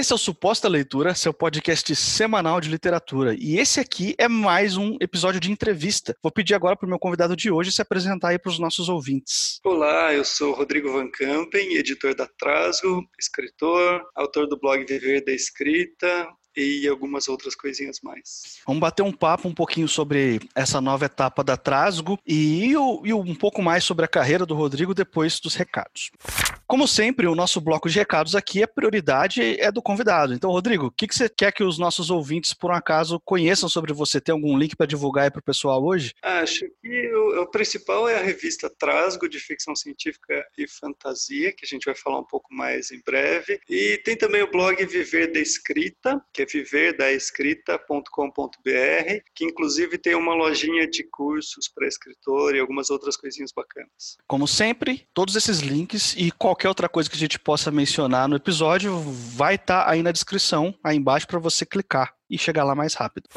Esse é o Suposta Leitura, seu podcast semanal de literatura. E esse aqui é mais um episódio de entrevista. Vou pedir agora para o meu convidado de hoje se apresentar aí para os nossos ouvintes. Olá, eu sou Rodrigo Van Campen, editor da Trasgo, escritor, autor do blog Viver da Escrita, e algumas outras coisinhas mais. Vamos bater um papo um pouquinho sobre essa nova etapa da Trasgo e, e um pouco mais sobre a carreira do Rodrigo depois dos recados. Como sempre, o nosso bloco de recados aqui, a prioridade é do convidado. Então, Rodrigo, o que, que você quer que os nossos ouvintes, por um acaso, conheçam sobre você? Tem algum link para divulgar aí para o pessoal hoje? Acho que o, o, principal é a revista Trasgo, de ficção científica e fantasia, que a gente vai falar um pouco mais em breve. E tem também o blog Viver da Escrita, que é viverdaescrita.com.br, que inclusive tem uma lojinha de cursos para escritor e algumas outras coisinhas bacanas. Como sempre, todos esses links e qualquer outra coisa que a gente possa mencionar no episódio vai estar tá aí na descrição, aí embaixo, para você clicar e chegar lá mais rápido.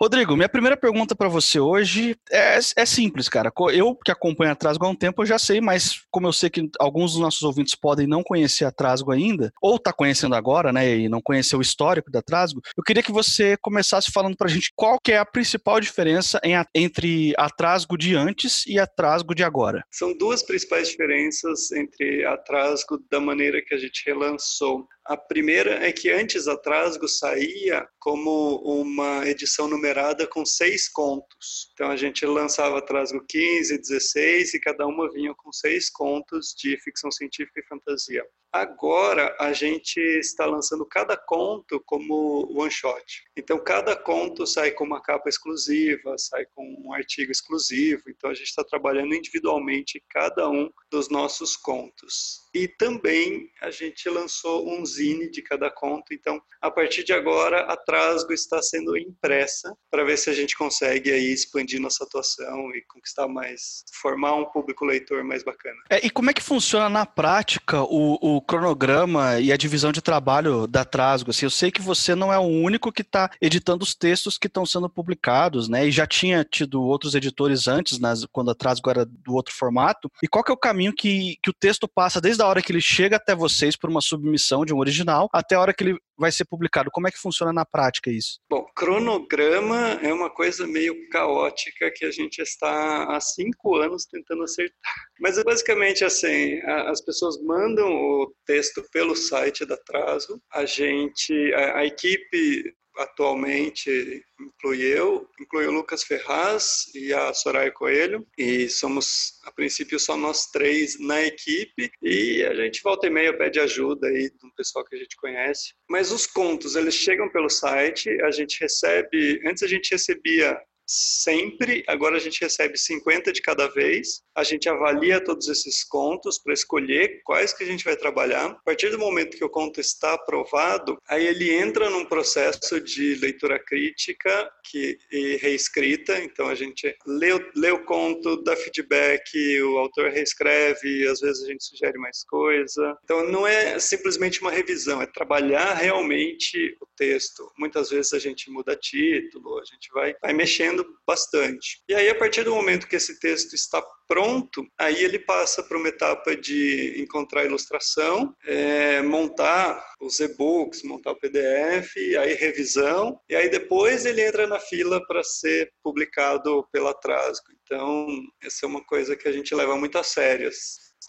Rodrigo, minha primeira pergunta para você hoje é, é, simples, cara. Eu que acompanho a Trasgo há um tempo, eu já sei, mas como eu sei que alguns dos nossos ouvintes podem não conhecer a Trasgo ainda, ou tá conhecendo agora, né, e não conhecer o histórico da Trasgo, eu queria que você começasse falando pra gente qual que é a principal diferença a, entre a Trasgo de antes e a Trasgo de agora. São duas principais diferenças entre a Trasgo da maneira que a gente relançou. A primeira é que antes a Trasgo saía como uma edição numerada com seis contos. Então a gente lançava Trasgo 15, 16 e cada uma vinha com seis contos de ficção científica e fantasia. Agora a gente está lançando cada conto como one shot. Então cada conto sai com uma capa exclusiva, sai com um artigo exclusivo. Então a gente está trabalhando individualmente cada um dos nossos contos. E também a gente lançou um zine de cada conto. Então a partir de agora a Trasgo está sendo impressa para ver se a gente consegue aí expandir nossa atuação e conquistar mais, formar um público leitor mais bacana. É, e como é que funciona na prática o, o o cronograma e a divisão de trabalho da Trasgo. Assim, eu sei que você não é o único que está editando os textos que estão sendo publicados, né? E já tinha tido outros editores antes, nas, quando a Trasgo era do outro formato. E qual que é o caminho que, que o texto passa desde a hora que ele chega até vocês por uma submissão de um original até a hora que ele vai ser publicado? Como é que funciona na prática isso? Bom, cronograma é uma coisa meio caótica que a gente está há cinco anos tentando acertar. Mas é basicamente assim, as pessoas mandam o texto pelo site da Traso, a gente, a, a equipe atualmente inclui eu, inclui o Lucas Ferraz e a Soraya Coelho, e somos, a princípio, só nós três na equipe, e a gente volta e meia pede ajuda aí do pessoal que a gente conhece. Mas os contos, eles chegam pelo site, a gente recebe, antes a gente recebia sempre, agora a gente recebe 50 de cada vez, a gente avalia todos esses contos para escolher quais que a gente vai trabalhar. A partir do momento que o conto está aprovado, aí ele entra num processo de leitura crítica que, e reescrita, então a gente lê, lê o conto, dá feedback, o autor reescreve, às vezes a gente sugere mais coisa. Então não é simplesmente uma revisão, é trabalhar realmente o texto. Muitas vezes a gente muda título, a gente vai, vai mexendo bastante. E aí, a partir do momento que esse texto está pronto, aí ele passa para uma etapa de encontrar ilustração, é, montar os e-books, montar o PDF, aí revisão, e aí depois ele entra na fila para ser publicado pela Trasgo. Então, essa é uma coisa que a gente leva muito a sério,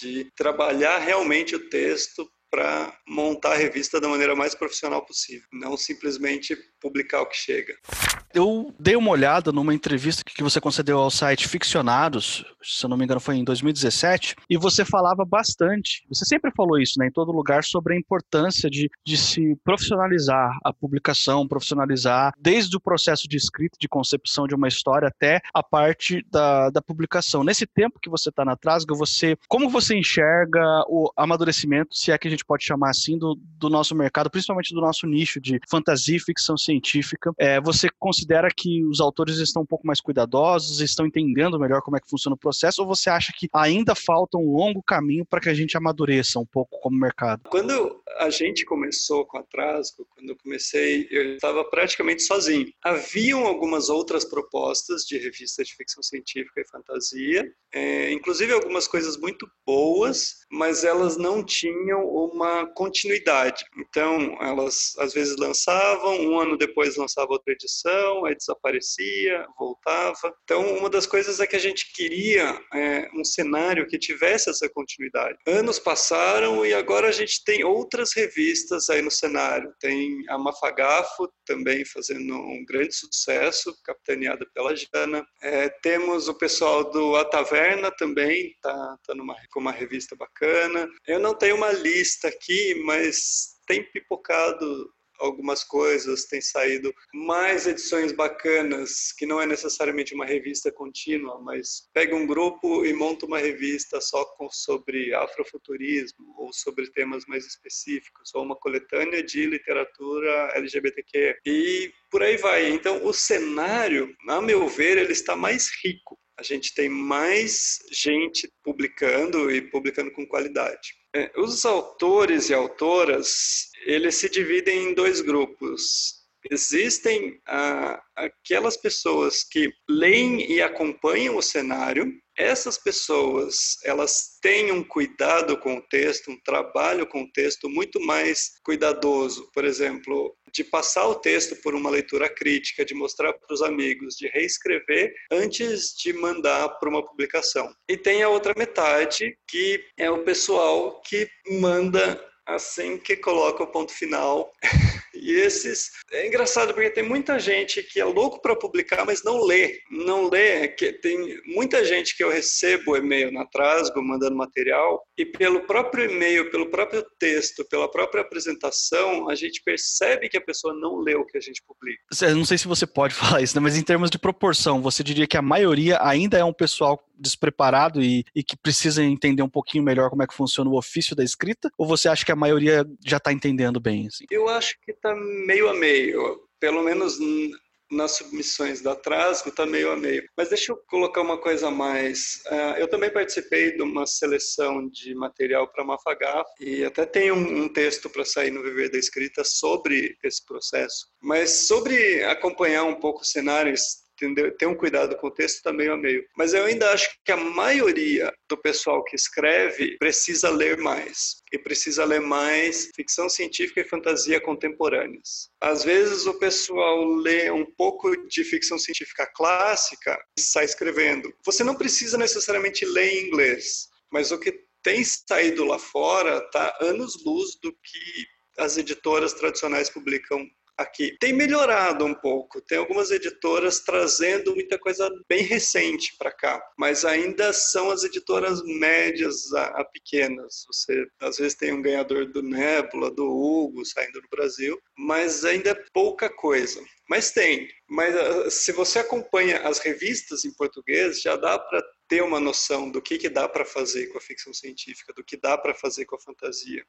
de trabalhar realmente o texto para montar a revista da maneira mais profissional possível, não simplesmente publicar o que chega. Eu dei uma olhada numa entrevista que você concedeu ao site Ficcionados, se eu não me engano foi em 2017, e você falava bastante, você sempre falou isso, né, em todo lugar, sobre a importância de, de se profissionalizar a publicação, profissionalizar desde o processo de escrita, de concepção de uma história até a parte da, da publicação. Nesse tempo que você está na Trasga, você, como você enxerga o amadurecimento, se é que a gente pode chamar assim, do, do nosso mercado, principalmente do nosso nicho de fantasia e ficção científica? É, você considera que os autores estão um pouco mais cuidadosos, estão entendendo melhor como é que funciona o processo, ou você acha que ainda falta um longo caminho para que a gente amadureça um pouco como mercado? Quando a gente começou com a Trasgo, quando eu comecei, eu estava praticamente sozinho. Haviam algumas outras propostas de revistas de ficção científica e fantasia, é, inclusive algumas coisas muito boas, mas elas não tinham uma continuidade. Então, elas às vezes lançavam, um ano depois lançava outra edição, aí desaparecia, voltava. Então, uma das coisas é que a gente queria é, um cenário que tivesse essa continuidade. Anos passaram e agora a gente tem outras revistas aí no cenário. Tem a Mafagafo também fazendo um grande sucesso, capitaneada pela Jana. É, temos o pessoal do A Taverna também, tá, tá numa, com uma revista bacana. Eu não tenho uma lista aqui, mas tem pipocado algumas coisas, tem saído mais edições bacanas, que não é necessariamente uma revista contínua, mas pega um grupo e monta uma revista só com, sobre afrofuturismo ou sobre temas mais específicos, ou uma coletânea de literatura LGBTQ. E por aí vai. Então, o cenário, a meu ver, ele está mais rico. A gente tem mais gente publicando e publicando com qualidade. É, os autores e autoras, eles se dividem em dois grupos. Existem ah, aquelas pessoas que leem e acompanham o cenário. Essas pessoas, elas têm um cuidado com o texto, um trabalho com o texto muito mais cuidadoso. Por exemplo, de passar o texto por uma leitura crítica, de mostrar para os amigos, de reescrever antes de mandar para uma publicação. E tem a outra metade, que é o pessoal que manda assim que coloca o ponto final E esses é engraçado porque tem muita gente que é louco para publicar, mas não lê. Não lê, que tem muita gente que eu recebo e-mail na Trasgo mandando material e pelo próprio e-mail, pelo próprio texto, pela própria apresentação, a gente percebe que a pessoa não leu o que a gente publica. Não sei se você pode falar isso, né? mas em termos de proporção, você diria que a maioria ainda é um pessoal despreparado e, e que precisa entender um pouquinho melhor como é que funciona o ofício da escrita? Ou você acha que a maioria já está entendendo bem? Assim? Eu acho que está meio a meio. Pelo menos nas submissões da Trasgo está meio a meio. Mas deixa eu colocar uma coisa a mais. Uh, eu também participei de uma seleção de material para Mafagaf e até tem um, um texto para sair no Viver da Escrita sobre esse processo. Mas sobre acompanhar um pouco cenários entendeu? Ter um cuidado com o texto está meio a meio. Mas eu ainda acho que a maioria do pessoal que escreve precisa ler mais. E precisa ler mais ficção científica e fantasia contemporâneas. Às vezes o pessoal lê um pouco de ficção científica clássica e sai escrevendo. Você não precisa necessariamente ler em inglês, mas o que tem saído lá fora está anos-luz do que as editoras tradicionais publicam aqui. Tem melhorado um pouco, tem algumas editoras trazendo muita coisa bem recente para cá, mas ainda são as editoras médias a, a, pequenas. Você às vezes tem um ganhador do Nebula, do Hugo saindo do Brasil, mas ainda é pouca coisa. Mas tem. Mas ah, se você acompanha as revistas em português, já dá para ter uma noção do que, que dá para fazer com a ficção científica, do que dá para fazer com a fantasia.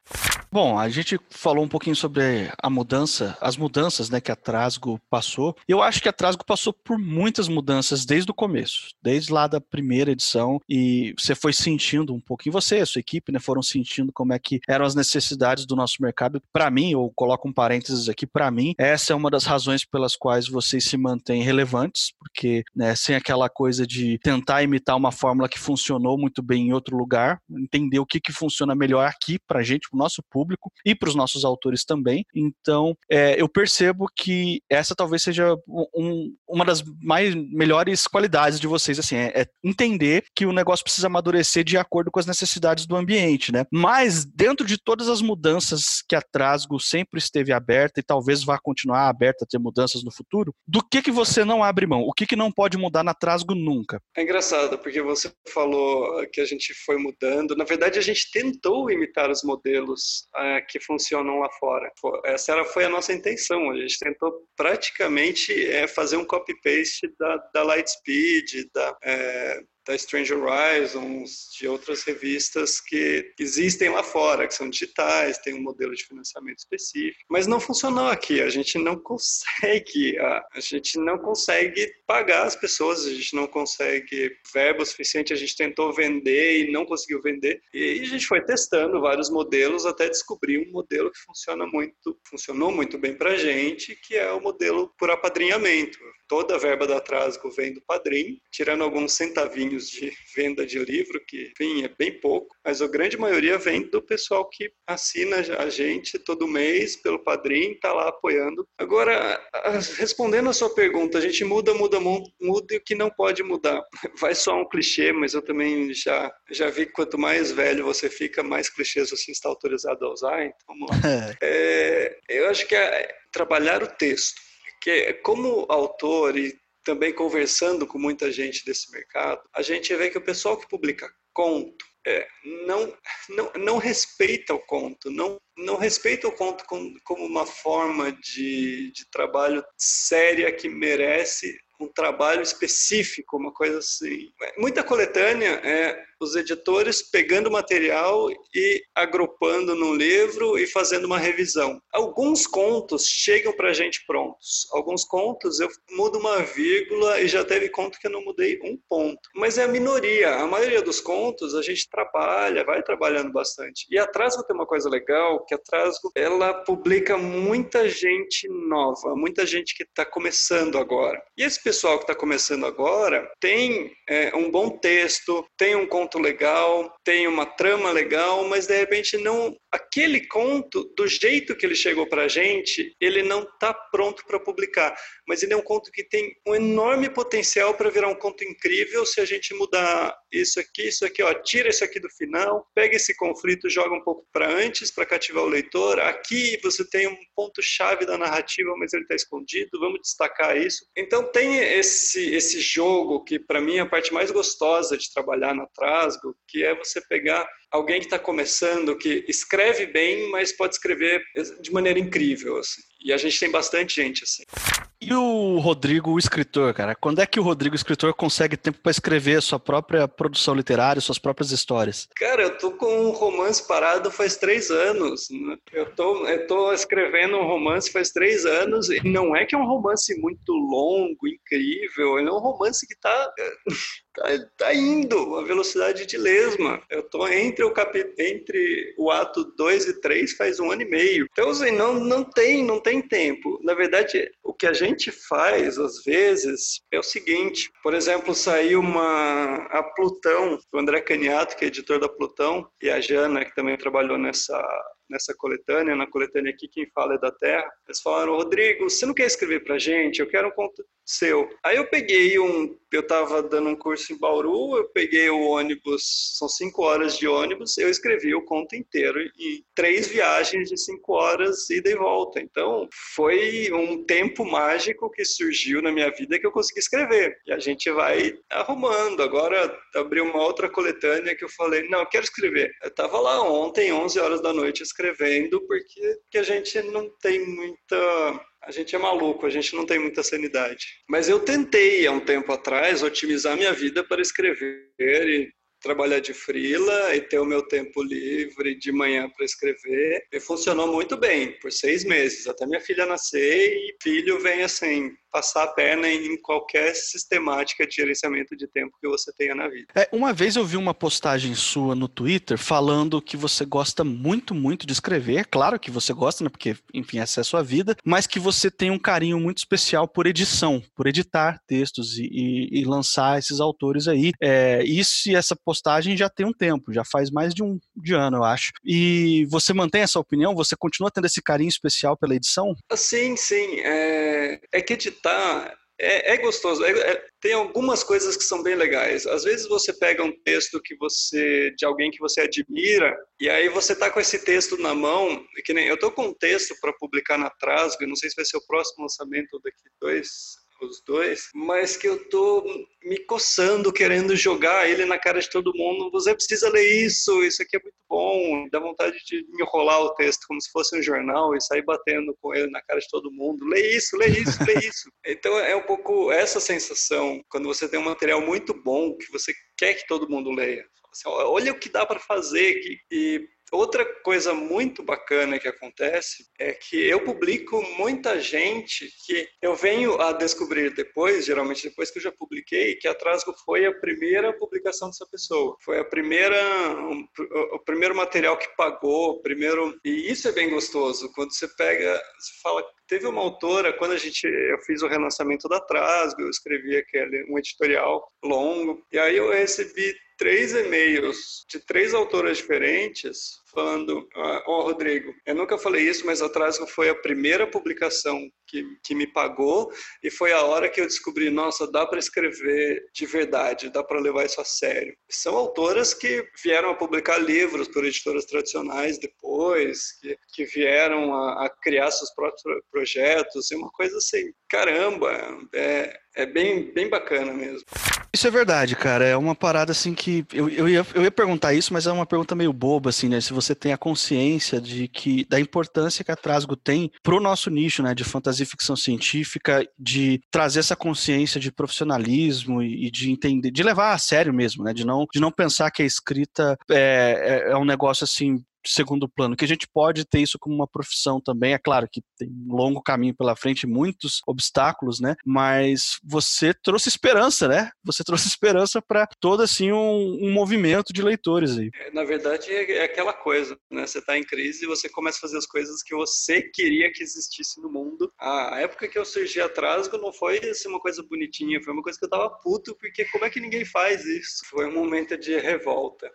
Bom, a gente falou um pouquinho sobre a mudança, as mudanças né, que a Trasgo passou. Eu acho que a Trasgo passou por muitas mudanças desde o começo, desde lá da primeira edição, e você foi sentindo um pouquinho, você e a sua equipe né, foram sentindo como é que eram as necessidades do nosso mercado. Para mim, eu coloco um parênteses aqui, para mim, essa é uma das razões pelas quais vocês se mantêm relevantes, porque né, sem aquela coisa de tentar imitar uma fórmula que funcionou muito bem em outro lugar, entender o que, que funciona melhor aqui para a gente, para o nosso público e para os nossos autores também. Então, é, eu percebo que essa talvez seja um, uma das mais melhores qualidades de vocês, assim, é, é, entender que o negócio precisa amadurecer de acordo com as necessidades do ambiente, né? Mas dentro de todas as mudanças que a Trasgo sempre esteve aberta e talvez vá continuar aberta a ter mudanças no futuro, do que que você não abre mão? O que que não pode mudar na Trasgo nunca? É engraçado, porque você falou que a gente foi mudando. Na verdade, a gente tentou imitar os modelos uh, que funcionam lá fora. Essa era, foi a nossa intenção. A gente tentou praticamente é, fazer um copy-paste da, da Lightspeed, da, é, da Strange Horizons, de outras revistas que existem lá fora, que são digitais, tem um modelo de financiamento específico, mas não funcionou aqui. A gente não consegue, a, a gente não consegue pagar as pessoas, a gente não consegue verbo suficiente. A gente tentou vender e não conseguiu vender, e a gente foi testando vários modelos até descobrir um modelo que funciona muito, funcionou muito bem para gente, que é o modelo por apadrinhamento. Toda a verba da Trasgo vem do padrinho, tirando alguns centavinhos de venda de livro, que, enfim, é bem pouco, mas a grande maioria vem do pessoal que assina a gente todo mês pelo padrinho, está lá apoiando. Agora, respondendo a sua pergunta, a gente muda, muda, muda e o que não pode mudar. Vai só um clichê, mas eu também já, já vi que quanto mais velho você fica, mais clichês você está autorizado a usar, então vamos lá. é, eu acho que é trabalhar o texto, que como autor e também conversando com muita gente desse mercado, a gente vê que o pessoal que publica conto é, não, não, não respeita o conto, não, não respeita o conto como, como uma forma de, de trabalho séria que merece um trabalho específico, uma coisa assim. Muita coletânea é os editores pegando material e agrupando no livro e fazendo uma revisão. Alguns contos chegam para a gente prontos. Alguns contos eu mudo uma vírgula e já teve conto que eu não mudei um ponto. Mas é a minoria. A maioria dos contos a gente trabalha, vai trabalhando bastante. E a Trasgo tem uma coisa legal, que a Trasgo ela publica muita gente nova, muita gente que está começando agora. E esse pessoal que está começando agora tem é, um bom texto, tem um conto legal, tem uma trama legal, mas de repente não aquele conto do jeito que ele chegou para a gente, ele não está pronto para publicar, mas ele é um conto que tem um enorme potencial para virar um conto incrível se a gente mudar isso aqui, isso aqui, ó, tira isso aqui do final, pega esse conflito, joga um pouco para antes para cativar o leitor. Aqui você tem um ponto chave da narrativa, mas ele está escondido. Vamos destacar isso. Então tem esse esse jogo que para mim é a parte mais gostosa de trabalhar na Trasgo, que é você pegar alguém que está começando, que escreve bem, mas pode escrever de maneira incrível. Assim. E a gente tem bastante gente assim. E o Rodrigo, o escritor, cara? Quando é que o Rodrigo, o escritor, consegue tempo para escrever a sua própria produção literária, suas próprias histórias? Cara, eu tô com um romance parado faz três anos. Né? Eu tô, eu tô escrevendo um romance faz três anos e não é que é um romance muito longo, incrível. Ele é um romance que tá tá, tá indo a velocidade de lesma. Eu tô entre o cap... entre o ato 2 e 3 faz um ano e meio. Então, assim, não, não tem, não tem tempo. Na verdade, o que a gente faz, às vezes, é o seguinte. Por exemplo, saiu uma... a Plutão, o André Caniato, que é editor da Plutão, e a Jana, que também trabalhou nessa nessa coletânea, na coletânea aqui quem fala é da Terra, eles falaram, Rodrigo, você não quer escrever pra gente? Eu quero um conto seu. Aí eu peguei um, eu estava dando um curso em Bauru, eu peguei o ônibus, são cinco horas de ônibus, eu escrevi o conto inteiro em três viagens de cinco horas ida e volta. Então foi um tempo mágico que surgiu na minha vida que eu consegui escrever. E a gente vai arrumando. Agora abri uma outra coletânea que eu falei, não, eu quero escrever. Eu estava lá ontem, 11 horas da noite, escrevendo, porque, porque a gente não tem muita a gente é maluco, a gente não tem muita sanidade. Mas eu tentei há um tempo atrás otimizar minha vida para escrever e trabalhar de frila e ter o meu tempo livre de manhã para escrever. E funcionou muito bem por seis meses, até minha filha nascer e filho vem assim passar a perna em qualquer sistemática de gerenciamento de tempo que você tenha na vida. É, uma vez eu vi uma postagem sua no Twitter falando que você gosta muito, muito de escrever. É claro que você gosta, né? Porque, enfim, essa é a sua vida, mas que você tem um carinho muito especial por edição, por editar textos e, e, e lançar esses autores aí. É, isso e essa postagem já tem um tempo, já faz mais de um de ano, eu acho. E você mantém essa opinião? Você continua tendo esse carinho especial pela edição? Sim, sim. É, é que editar tá é, é gostoso. É, é, tem algumas coisas que são bem legais. Às vezes você pega um texto que você de alguém que você admira e aí você tá com esse texto na mão. Que nem eu tô com um texto para publicar na Trasgo. Não sei se vai ser o próximo lançamento daqui dois os dois, mas que eu tô me coçando, querendo jogar ele na cara de todo mundo. Você precisa ler isso, isso aqui é muito bom. Dá vontade de enrolar o texto como se fosse um jornal e sair batendo com ele na cara de todo mundo. Lê isso, lê isso, lê isso. Então é um pouco essa sensação quando você tem um material muito bom que você quer que todo mundo leia. Assim, olha o que dá para fazer. E Outra coisa muito bacana que acontece é que eu publico muita gente que eu venho a descobrir depois, geralmente depois que eu já publiquei, que a foi a primeira publicação dessa pessoa. Foi a primeira, o primeiro material que pagou, primeiro. E isso é bem gostoso. Quando você pega, você fala, Teve uma autora, quando a gente, eu fiz o relançamento da Trasgo, eu escrevi aquele, um editorial longo, e aí eu recebi três e-mails de três autoras diferentes falando, ó oh, Rodrigo, eu nunca falei isso, mas atrás foi a primeira publicação que, que me pagou e foi a hora que eu descobri, nossa, dá para escrever de verdade, dá para levar isso a sério. São autoras que vieram a publicar livros por editoras tradicionais depois, que, que vieram a, a criar seus próprios projetos, e uma coisa assim, caramba, é, é bem, bem bacana mesmo. Isso é verdade, cara. É uma parada assim que. Eu, eu, ia, eu ia perguntar isso, mas é uma pergunta meio boba, assim, né? Se você tem a consciência de que da importância que a Trasgo tem pro nosso nicho, né? De fantasia e ficção científica, de trazer essa consciência de profissionalismo e, e de entender, de levar a sério mesmo, né? De não, de não pensar que a escrita é, é, é um negócio assim segundo plano, que a gente pode ter isso como uma profissão também. É claro que tem um longo caminho pela frente, muitos obstáculos, né? Mas você trouxe esperança, né? Você trouxe esperança para todo assim um, um, movimento de leitores aí. É, na verdade, é, é aquela coisa, né? Você está em crise e você começa a fazer as coisas que você queria que existisse no mundo. A época que eu surgi atrás não foi assim, uma coisa bonitinha, foi uma coisa que eu tava puto, porque como é que ninguém faz isso? Foi um momento de revolta.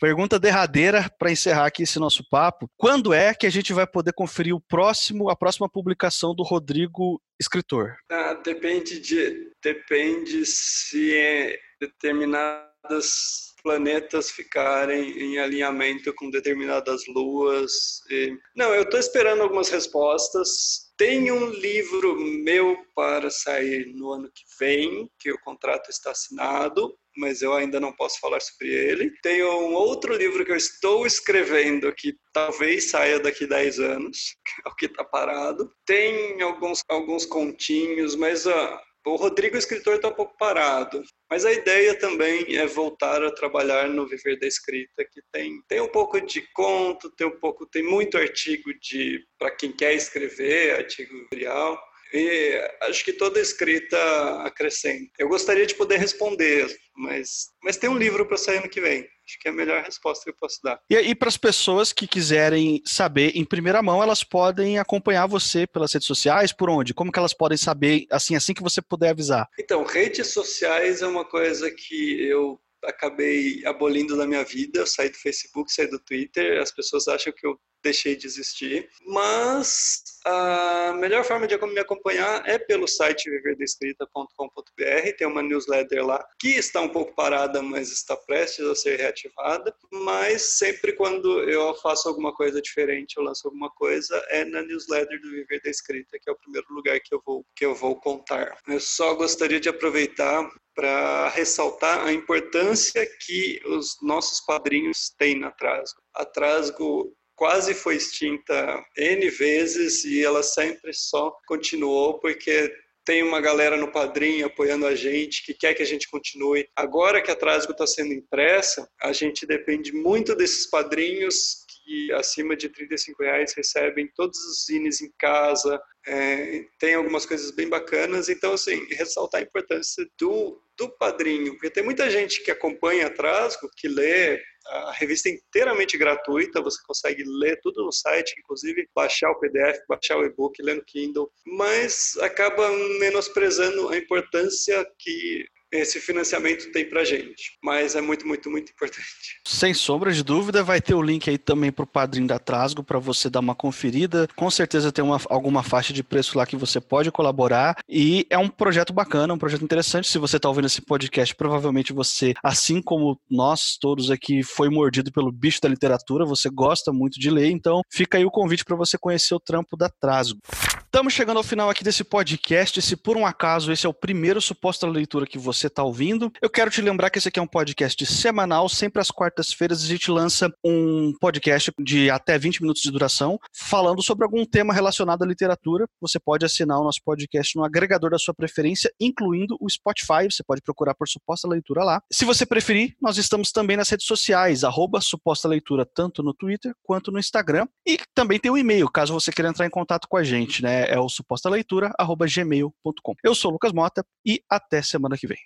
Pergunta derradeira para encerrar aqui esse nosso papo. Quando é que a gente vai poder conferir o próximo, a próxima publicação do Rodrigo escritor? Ah, depende de depende se é determinadas planetas ficarem em alinhamento com determinadas luas. E... Não, eu estou esperando algumas respostas. Tem um livro meu para sair no ano que vem, que o contrato está assinado mas eu ainda não posso falar sobre ele. Tenho um outro livro que eu estou escrevendo que talvez saia daqui 10 anos, é o que está parado. Tem alguns, alguns continhos, mas uh, o Rodrigo, o escritor, está um pouco parado. Mas a ideia também é voltar a trabalhar no Viver da Escrita, que tem, tem um pouco de conto, tem um pouco, tem muito artigo de para quem quer escrever, artigo real. E acho que toda escrita acrescenta. Eu gostaria de poder responder, mas, mas tem um livro para sair ano que vem. Acho que é a melhor resposta que eu posso dar. E, e para as pessoas que quiserem saber em primeira mão, elas podem acompanhar você pelas redes sociais, por onde? Como que elas podem saber, assim, assim que você puder avisar? Então, redes sociais é uma coisa que eu acabei abolindo da minha vida, saí do Facebook, saí do Twitter, as pessoas acham que eu deixei de existir. Mas a melhor forma de me acompanhar é pelo site viverdescrita.com.br. Tem uma newsletter lá que está um pouco parada, mas está prestes a ser reativada. Mas sempre quando eu faço alguma coisa diferente, eu lanço alguma coisa, é na newsletter do Viver da Escrita, que é o primeiro lugar que eu vou, que eu vou contar. Eu só gostaria de aproveitar para ressaltar a importância que os nossos padrinhos têm na Trasgo. A Trasgo quase foi extinta N vezes e ela sempre só continuou porque tem uma galera no padrinho apoiando a gente, que quer que a gente continue. Agora que a Trasgo está sendo impressa, a gente depende muito desses padrinhos que acima de 35 reais recebem todos os zines em casa, é, tem algumas coisas bem bacanas. Então, assim, ressaltar a importância do, do padrinho, porque tem muita gente que acompanha a Trasgo, que lê a revista é inteiramente gratuita, você consegue ler tudo no site, inclusive baixar o PDF, baixar o e-book, ler no Kindle, mas acaba menosprezando a importância que esse financiamento tem para gente. Mas é muito, muito, muito importante. Sem sombra de dúvida, vai ter o link aí também para o padrinho da Trasgo para você dar uma conferida. Com certeza tem uma, alguma faixa de preço lá que você pode colaborar. E é um projeto bacana, um projeto interessante. Se você está ouvindo esse podcast, provavelmente você, assim como nós todos aqui, foi mordido pelo bicho da literatura. Você gosta muito de ler, então fica aí o convite para você conhecer o trampo da Trasgo. Estamos chegando ao final aqui desse podcast. Se por um acaso esse é o primeiro suposta leitura que você está ouvindo, eu quero te lembrar que esse aqui é um podcast semanal. Sempre às quartas-feiras a gente lança um podcast de até 20 minutos de duração, falando sobre algum tema relacionado à literatura. Você pode assinar o nosso podcast no agregador da sua preferência, incluindo o Spotify. Você pode procurar por suposta leitura lá. Se você preferir, nós estamos também nas redes sociais, arroba suposta leitura, tanto no Twitter quanto no Instagram. E também tem o um e-mail, caso você queira entrar em contato com a gente, né? É, o suposta leitura, gmail.com. Eu sou o Lucas Mota e até semana que vem.